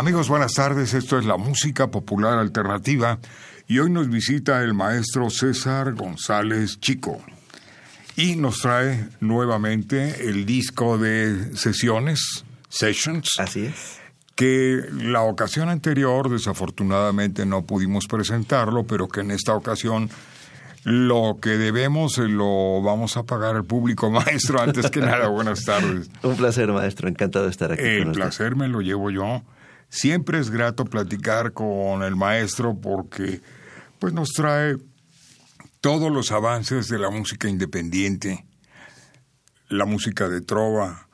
Amigos, buenas tardes. Esto es la música popular alternativa y hoy nos visita el maestro César González Chico y nos trae nuevamente el disco de sesiones, Sessions. Así es. Que la ocasión anterior, desafortunadamente, no pudimos presentarlo, pero que en esta ocasión lo que debemos lo vamos a pagar al público, maestro. Antes que nada, buenas tardes. Un placer, maestro. Encantado de estar aquí. El placer me lo llevo yo. Siempre es grato platicar con el maestro porque pues nos trae todos los avances de la música independiente, la música de trova,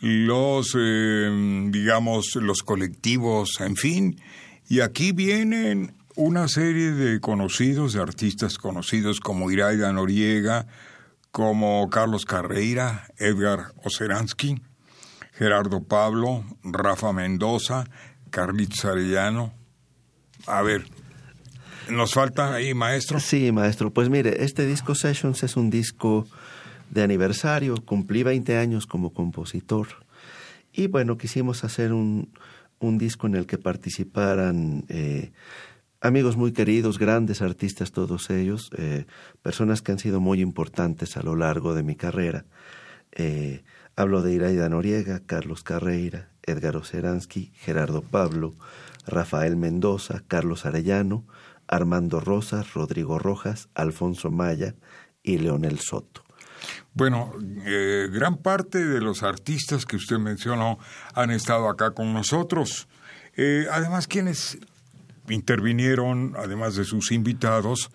los eh, digamos los colectivos, en fin, y aquí vienen una serie de conocidos, de artistas conocidos como Iraida Noriega, como Carlos Carreira, Edgar Oceransky, Gerardo Pablo, Rafa Mendoza, Carlitos Arellano. A ver, ¿nos falta ahí, maestro? Sí, maestro. Pues mire, este disco Sessions es un disco de aniversario. Cumplí 20 años como compositor. Y bueno, quisimos hacer un, un disco en el que participaran eh, amigos muy queridos, grandes artistas todos ellos, eh, personas que han sido muy importantes a lo largo de mi carrera. Eh, hablo de Iraida Noriega, Carlos Carreira, Edgar Oceransky, Gerardo Pablo, Rafael Mendoza, Carlos Arellano, Armando Rosas, Rodrigo Rojas, Alfonso Maya y Leonel Soto. Bueno, eh, gran parte de los artistas que usted mencionó han estado acá con nosotros. Eh, además, quienes intervinieron, además de sus invitados,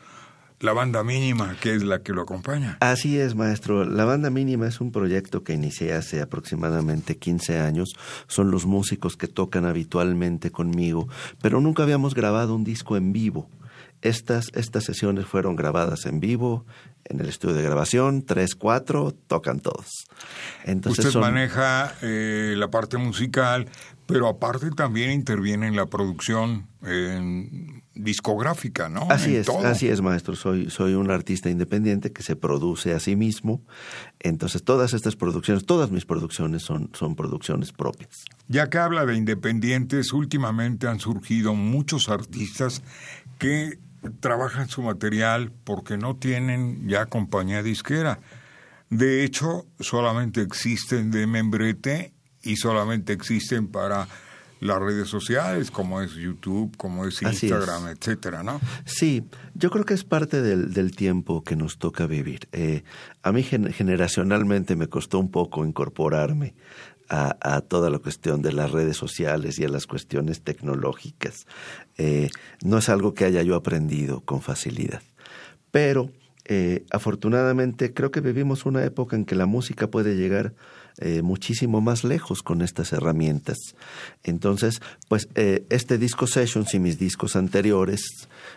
la banda mínima, que es la que lo acompaña. Así es, maestro. La banda mínima es un proyecto que inicié hace aproximadamente 15 años. Son los músicos que tocan habitualmente conmigo, pero nunca habíamos grabado un disco en vivo. Estas, estas sesiones fueron grabadas en vivo, en el estudio de grabación, tres, cuatro, tocan todos. Entonces Usted maneja eh, la parte musical, pero aparte también interviene en la producción discográfica, ¿no? Así es, así es, maestro. Soy, soy un artista independiente que se produce a sí mismo. Entonces, todas estas producciones, todas mis producciones son, son producciones propias. Ya que habla de independientes, últimamente han surgido muchos artistas que trabajan su material porque no tienen ya compañía disquera. De hecho, solamente existen de membrete y solamente existen para las redes sociales, como es YouTube, como es Instagram, etcétera, ¿no? Sí, yo creo que es parte del, del tiempo que nos toca vivir. Eh, a mí generacionalmente me costó un poco incorporarme a, a, toda la cuestión de las redes sociales y a las cuestiones tecnológicas. Eh, no es algo que haya yo aprendido con facilidad, pero eh, afortunadamente creo que vivimos una época en que la música puede llegar eh, muchísimo más lejos con estas herramientas. Entonces, pues eh, este disco Sessions y mis discos anteriores,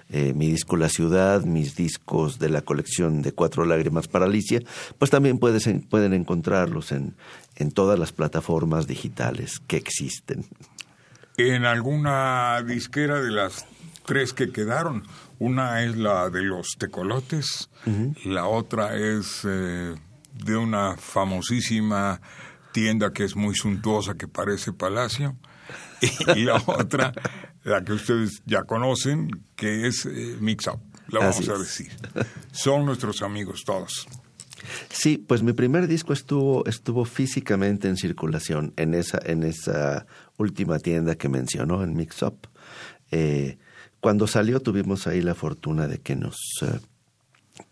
eh, mi disco La Ciudad, mis discos de la colección de Cuatro Lágrimas para Alicia, pues también puedes, pueden encontrarlos en, en todas las plataformas digitales que existen. En alguna disquera de las tres que quedaron, una es la de los tecolotes, la otra es de una famosísima tienda que es muy suntuosa, que parece palacio, y la otra, la que ustedes ya conocen, que es eh, Mix Up, la vamos a decir. Son nuestros amigos todos. Sí, pues mi primer disco estuvo, estuvo físicamente en circulación en esa, en esa última tienda que mencionó, en Mix Up. Eh, cuando salió tuvimos ahí la fortuna de que nos eh,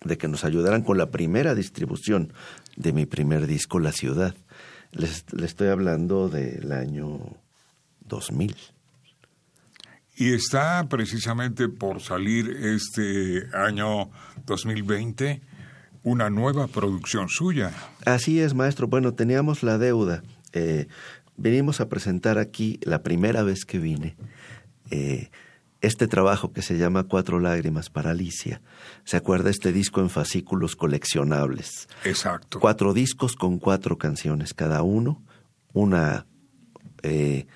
de que nos ayudaran con la primera distribución de mi primer disco, La Ciudad. Les, estoy hablando del año 2000. Y está precisamente por salir este año 2020 una nueva producción suya. Así es, maestro. Bueno, teníamos la deuda. Eh, venimos a presentar aquí la primera vez que vine. Eh, este trabajo que se llama Cuatro Lágrimas para Alicia. ¿Se acuerda este disco en fascículos coleccionables? Exacto. Cuatro discos con cuatro canciones cada uno, una, eh,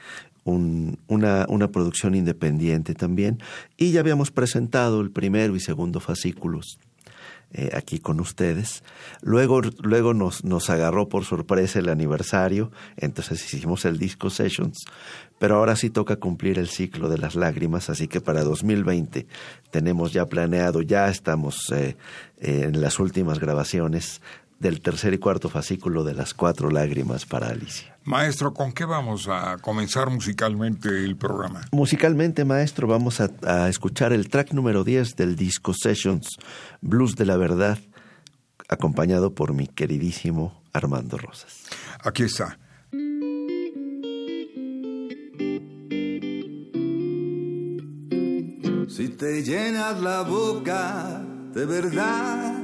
una, una producción independiente también, y ya habíamos presentado el primero y segundo fascículos eh, aquí con ustedes. Luego, luego nos, nos agarró por sorpresa el aniversario, entonces hicimos el disco Sessions, pero ahora sí toca cumplir el ciclo de las lágrimas, así que para 2020 tenemos ya planeado, ya estamos eh, en las últimas grabaciones del tercer y cuarto fascículo de las cuatro lágrimas para Alicia. Maestro, ¿con qué vamos a comenzar musicalmente el programa? Musicalmente, maestro, vamos a, a escuchar el track número 10 del disco Sessions, Blues de la Verdad, acompañado por mi queridísimo Armando Rosas. Aquí está. Si te llenas la boca de verdad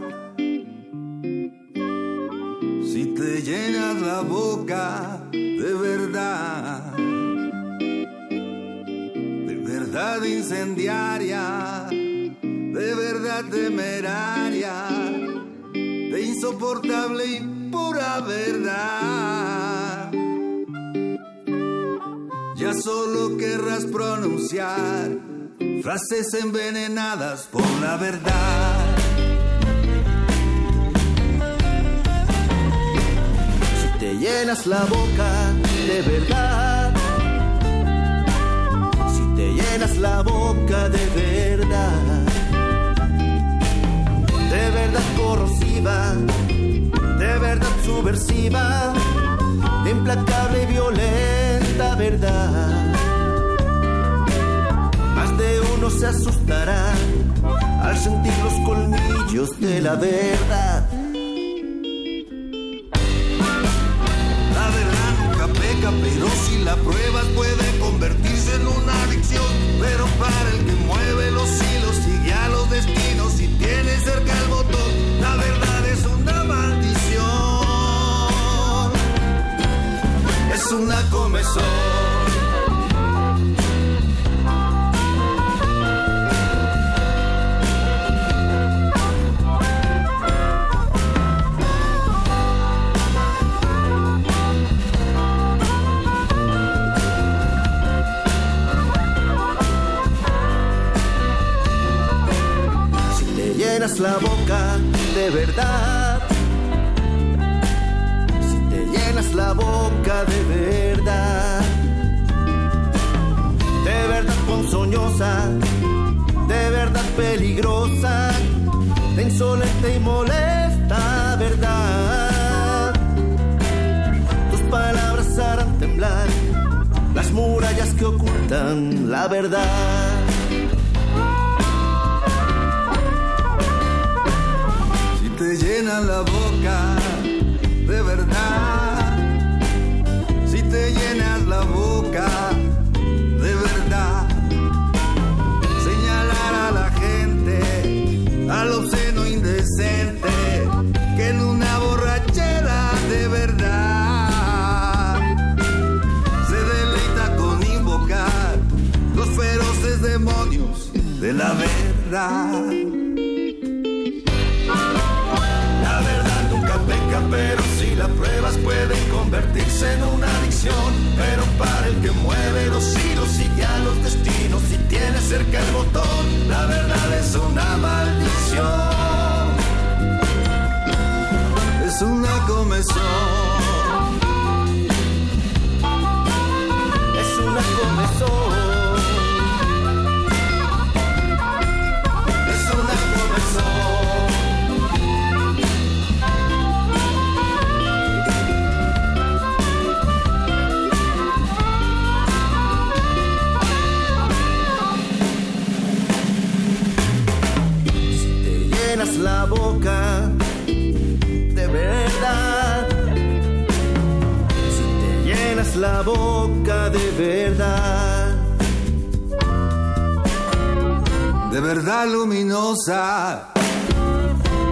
si te llenas la boca de verdad, de verdad incendiaria, de verdad temeraria, de insoportable y pura verdad. Ya solo querrás pronunciar frases envenenadas por la verdad. Llenas la boca de verdad. Si te llenas la boca de verdad, de verdad corrosiva, de verdad subversiva, de implacable y violenta verdad. Más de uno se asustará al sentir los colmillos de la verdad. Verdad, si te llenas la boca de verdad, de verdad ponzoñosa, de verdad peligrosa, de insolente y molesta verdad, tus palabras harán temblar las murallas que ocultan la verdad. Te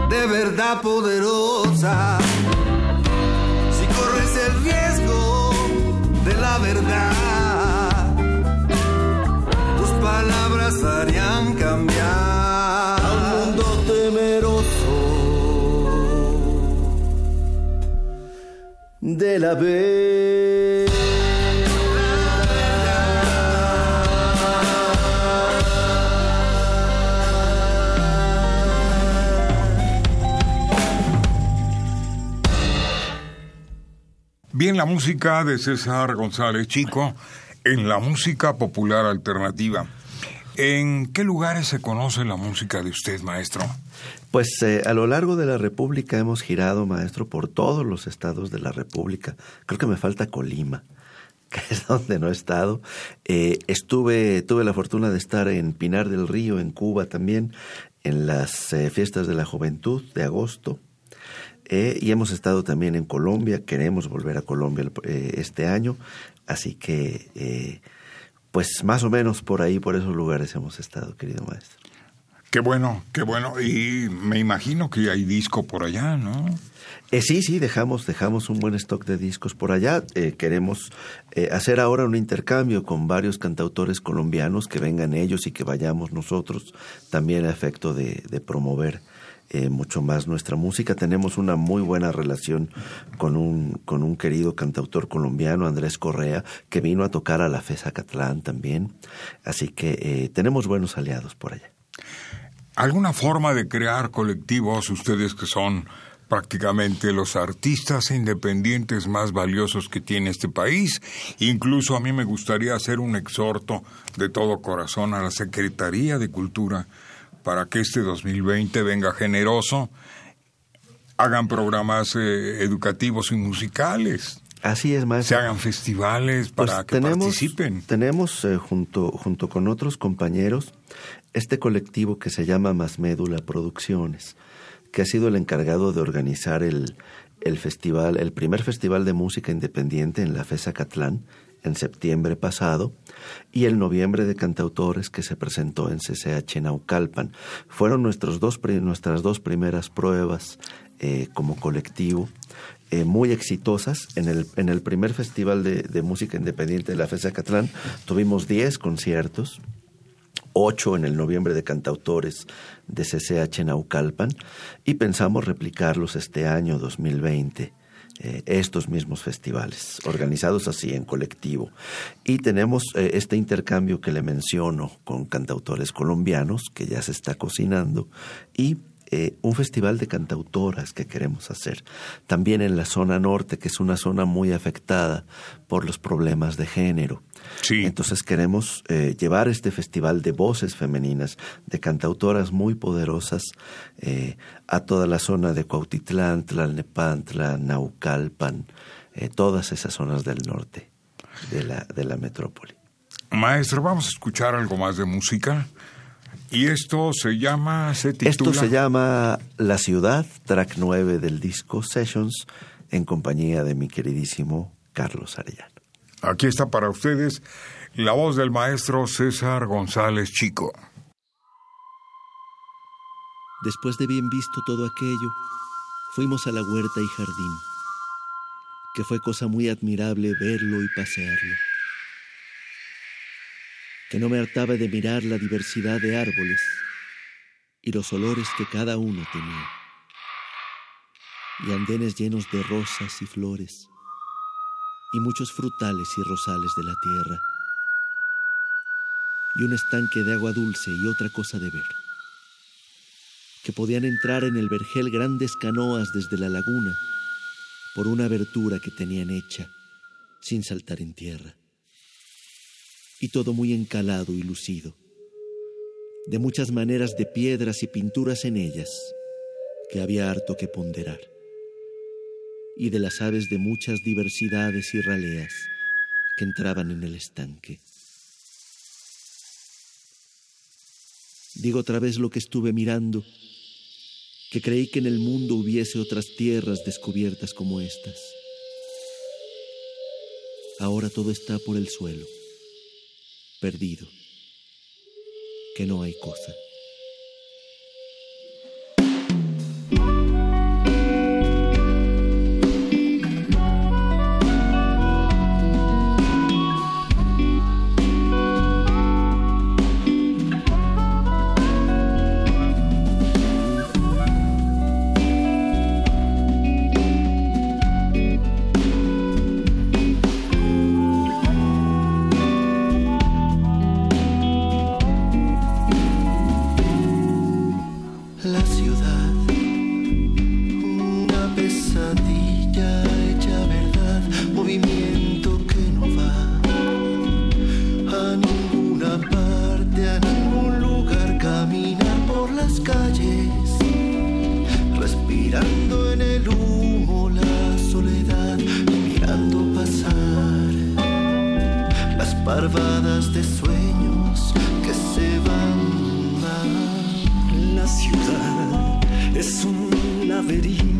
de verdad poderosa. Si corres el riesgo de la verdad, tus palabras harían cambiar a un mundo temeroso de la verdad. Bien, la música de César González Chico en la música popular alternativa. ¿En qué lugares se conoce la música de usted, maestro? Pues eh, a lo largo de la República hemos girado, maestro, por todos los estados de la República. Creo que me falta Colima, que es donde no he estado. Eh, estuve, tuve la fortuna de estar en Pinar del Río, en Cuba también, en las eh, fiestas de la juventud de agosto. Eh, y hemos estado también en Colombia, queremos volver a Colombia eh, este año, así que eh, pues más o menos por ahí, por esos lugares hemos estado, querido maestro. Qué bueno, qué bueno. Y me imagino que hay disco por allá, ¿no? sí, sí, dejamos, dejamos un buen stock de discos por allá. queremos hacer ahora un intercambio con varios cantautores colombianos, que vengan ellos y que vayamos nosotros, también a efecto de, de promover eh, mucho más nuestra música. Tenemos una muy buena relación con un, con un querido cantautor colombiano, Andrés Correa, que vino a tocar a la FESA Catlán también. Así que eh, tenemos buenos aliados por allá. ¿Alguna forma de crear colectivos, ustedes que son prácticamente los artistas independientes más valiosos que tiene este país. Incluso a mí me gustaría hacer un exhorto de todo corazón a la Secretaría de Cultura para que este 2020 venga generoso, hagan programas eh, educativos y musicales. Así es, maestro. Se hagan festivales para pues que participen. Tenemos eh, junto, junto con otros compañeros este colectivo que se llama Más Médula Producciones, que ha sido el encargado de organizar el, el festival, el primer festival de música independiente en la FESA Catlán, en septiembre pasado y el noviembre de cantautores que se presentó en CCH Naucalpan. Fueron nuestros dos, nuestras dos primeras pruebas eh, como colectivo. Eh, muy exitosas. En el, en el primer festival de, música independiente de la FESA Catlán tuvimos 10 conciertos, 8 en el noviembre de cantautores de CCH Naucalpan y pensamos replicarlos este año 2020 eh, estos mismos festivales, organizados así en colectivo. Y tenemos eh, este intercambio que le menciono con cantautores colombianos, que ya se está cocinando, y eh, un festival de cantautoras que queremos hacer. También en la zona norte, que es una zona muy afectada por los problemas de género. Sí. Entonces queremos eh, llevar este festival de voces femeninas, de cantautoras muy poderosas, eh, a toda la zona de Cuautitlán, Tlalnepantla, Naucalpan, todas esas zonas del norte de la, de la metrópoli. Maestro, vamos a escuchar algo más de música. Y esto se llama, se titula... Esto se llama La Ciudad, track 9 del disco Sessions, en compañía de mi queridísimo Carlos Arellano. Aquí está para ustedes la voz del maestro César González Chico. Después de bien visto todo aquello, fuimos a la huerta y jardín, que fue cosa muy admirable verlo y pasearlo que no me hartaba de mirar la diversidad de árboles y los olores que cada uno tenía, y andenes llenos de rosas y flores, y muchos frutales y rosales de la tierra, y un estanque de agua dulce y otra cosa de ver, que podían entrar en el vergel grandes canoas desde la laguna por una abertura que tenían hecha sin saltar en tierra y todo muy encalado y lucido, de muchas maneras de piedras y pinturas en ellas, que había harto que ponderar, y de las aves de muchas diversidades y raleas que entraban en el estanque. Digo otra vez lo que estuve mirando, que creí que en el mundo hubiese otras tierras descubiertas como estas. Ahora todo está por el suelo perdido, que no hay cosa. Parvadas de sueños que se van. La ciudad es un laberinto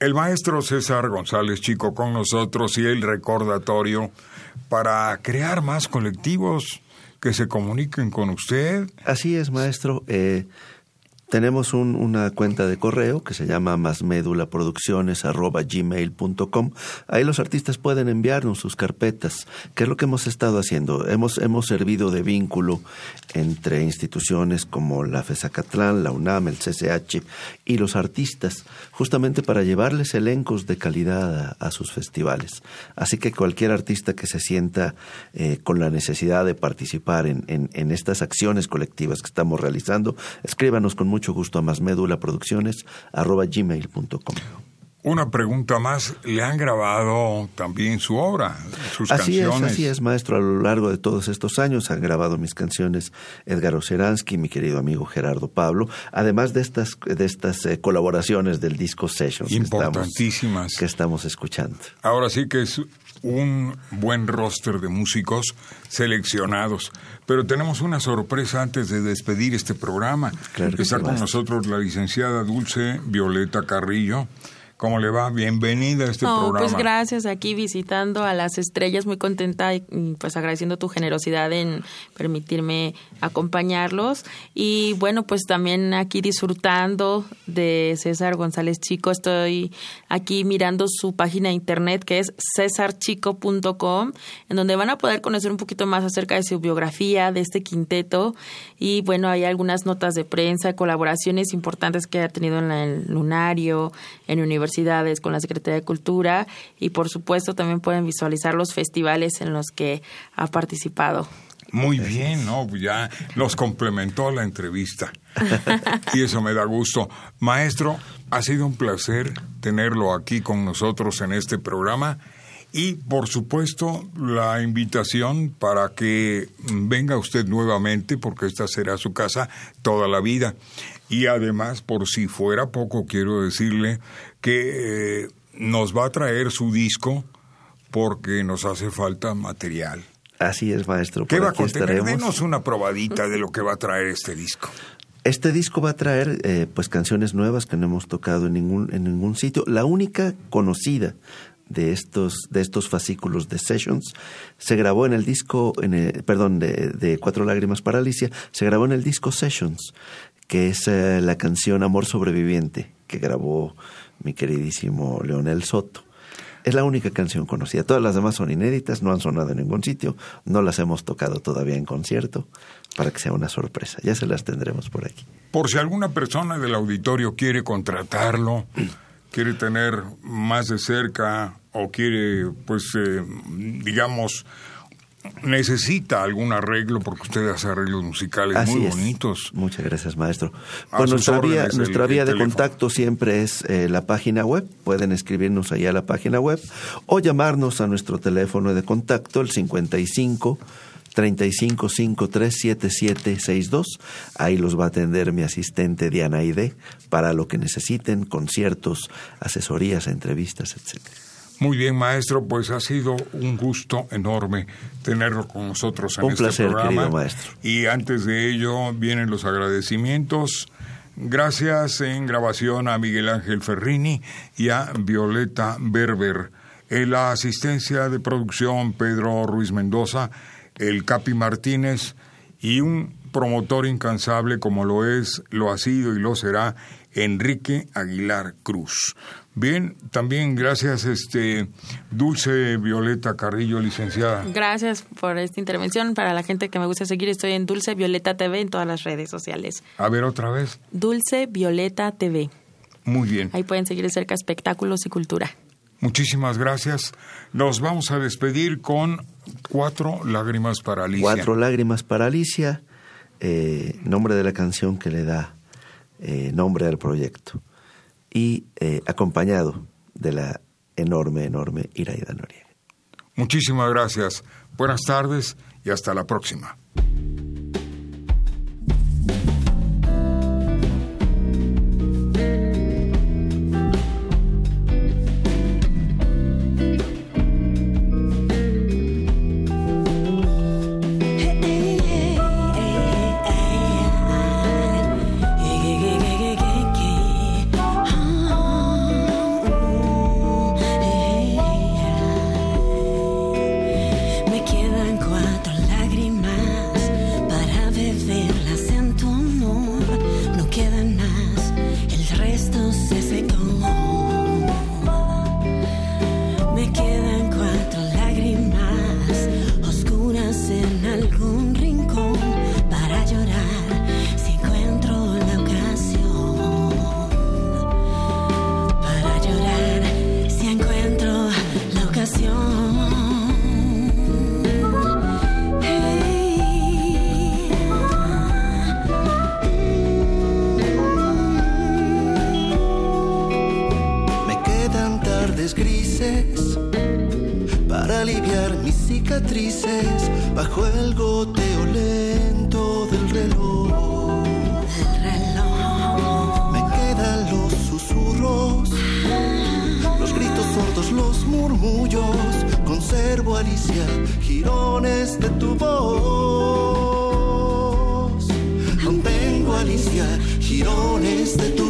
El maestro César González Chico con nosotros y el recordatorio para crear más colectivos que se comuniquen con usted. Así es, maestro. Eh, tenemos un- una cuenta de correo que se llama masmedulaproducciones.gmail.com. Ahí los artistas pueden enviarnos sus carpetas, que es lo que hemos estado haciendo. Hemos, hemos servido de vínculo entre instituciones como la FESACATLán, la UNAM, el CCH y los artistas, justamente para llevarles elencos de calidad a, sus festivales. Así que cualquier artista que se sienta eh, con la necesidad de participar en, en- en estas acciones colectivas que estamos realizando, escríbanos con mucho gusto a masmedulaproducciones.gmail.com. Una pregunta más, ¿le han grabado también su obra, sus Así es, canciones? así es, maestro. A lo largo de todos estos años han grabado mis canciones Edgar Oceransky, mi querido amigo Gerardo Pablo, además de estas, de estas eh, colaboraciones del disco Sessions que estamos, Importantísimas. que estamos escuchando. Ahora sí que es un buen roster de músicos seleccionados. Pero tenemos una sorpresa antes de despedir este programa. Claro Está con nosotros la licenciada Dulce Violeta Carrillo, ¿Cómo le va? Bienvenida a este no, programa. Pues gracias, aquí visitando a las estrellas, muy contenta y pues agradeciendo tu generosidad en permitirme acompañarlos. Y bueno, pues también aquí disfrutando de César González Chico. Estoy aquí mirando su página de internet que es cesarchico.com, en donde van a poder conocer un poquito más acerca de su biografía, de este quinteto. Y bueno, hay algunas notas de prensa, colaboraciones importantes que ha tenido en el Lunario, en Universidad con la Secretaría de Cultura y por supuesto también pueden visualizar los festivales en los que ha participado. Muy bien, ¿no? Ya nos complementó la entrevista. y eso me da gusto. Maestro, ha sido un placer tenerlo aquí con nosotros en este programa. Y por supuesto, la invitación para que venga usted nuevamente, porque esta será su casa toda la vida. Y además, por si fuera poco, quiero decirle que eh, nos va a traer su disco porque nos hace falta material. Así es, maestro. ¿Qué va a contener? Denos una probadita de lo que va a traer este disco. Este disco va a traer eh, pues canciones nuevas que no hemos tocado en ningún en ningún sitio. La única conocida de estos de estos fascículos de sessions se grabó en el disco en perdón de, de, Cuatro lágrimas para Alicia se grabó en el disco Sessions que es eh, la canción Amor sobreviviente que grabó mi queridísimo Leonel Soto. Es la única canción conocida. Todas las demás son inéditas, no han sonado en ningún sitio, no las hemos tocado todavía en concierto, para que sea una sorpresa. Ya se las tendremos por aquí. Por si alguna persona del auditorio quiere contratarlo, quiere tener más de cerca o quiere, pues, eh, digamos, necesita algún arreglo porque usted hace arreglos musicales muy bonitos. Muchas gracias, maestro. Pues nuestra vía, nuestra vía de contacto siempre es eh, la página web. Pueden escribirnos ahí a la página web o llamarnos a nuestro teléfono de contacto, el 55 35537762. Ahí los va a atender mi asistente Diana Ide para lo que necesiten, conciertos, asesorías, entrevistas, etcétera. Muy bien, maestro, pues ha sido un gusto enorme tenerlo con nosotros en un este placer, programa. Querido maestro. Y antes de ello vienen los agradecimientos. Gracias en grabación a Miguel Ángel Ferrini y a Violeta Berber. En la asistencia de producción Pedro Ruiz Mendoza, el Capi Martínez y un promotor incansable como lo es, lo ha sido y lo será Enrique Aguilar Cruz. Bien, también gracias, este Dulce Violeta Carrillo, licenciada. Gracias por esta intervención. Para la gente que me gusta seguir, estoy en Dulce Violeta TV en todas las redes sociales. A ver otra vez. Dulce Violeta TV. Muy bien. Ahí pueden seguir de cerca espectáculos y cultura. Muchísimas gracias. Nos vamos a despedir con Cuatro Lágrimas para Alicia. Cuatro Lágrimas para Alicia, eh, nombre de la canción que le da eh, nombre al proyecto y eh, acompañado de la enorme, enorme Iraida Noriega. Muchísimas gracias. Buenas tardes y hasta la próxima. Girones de tu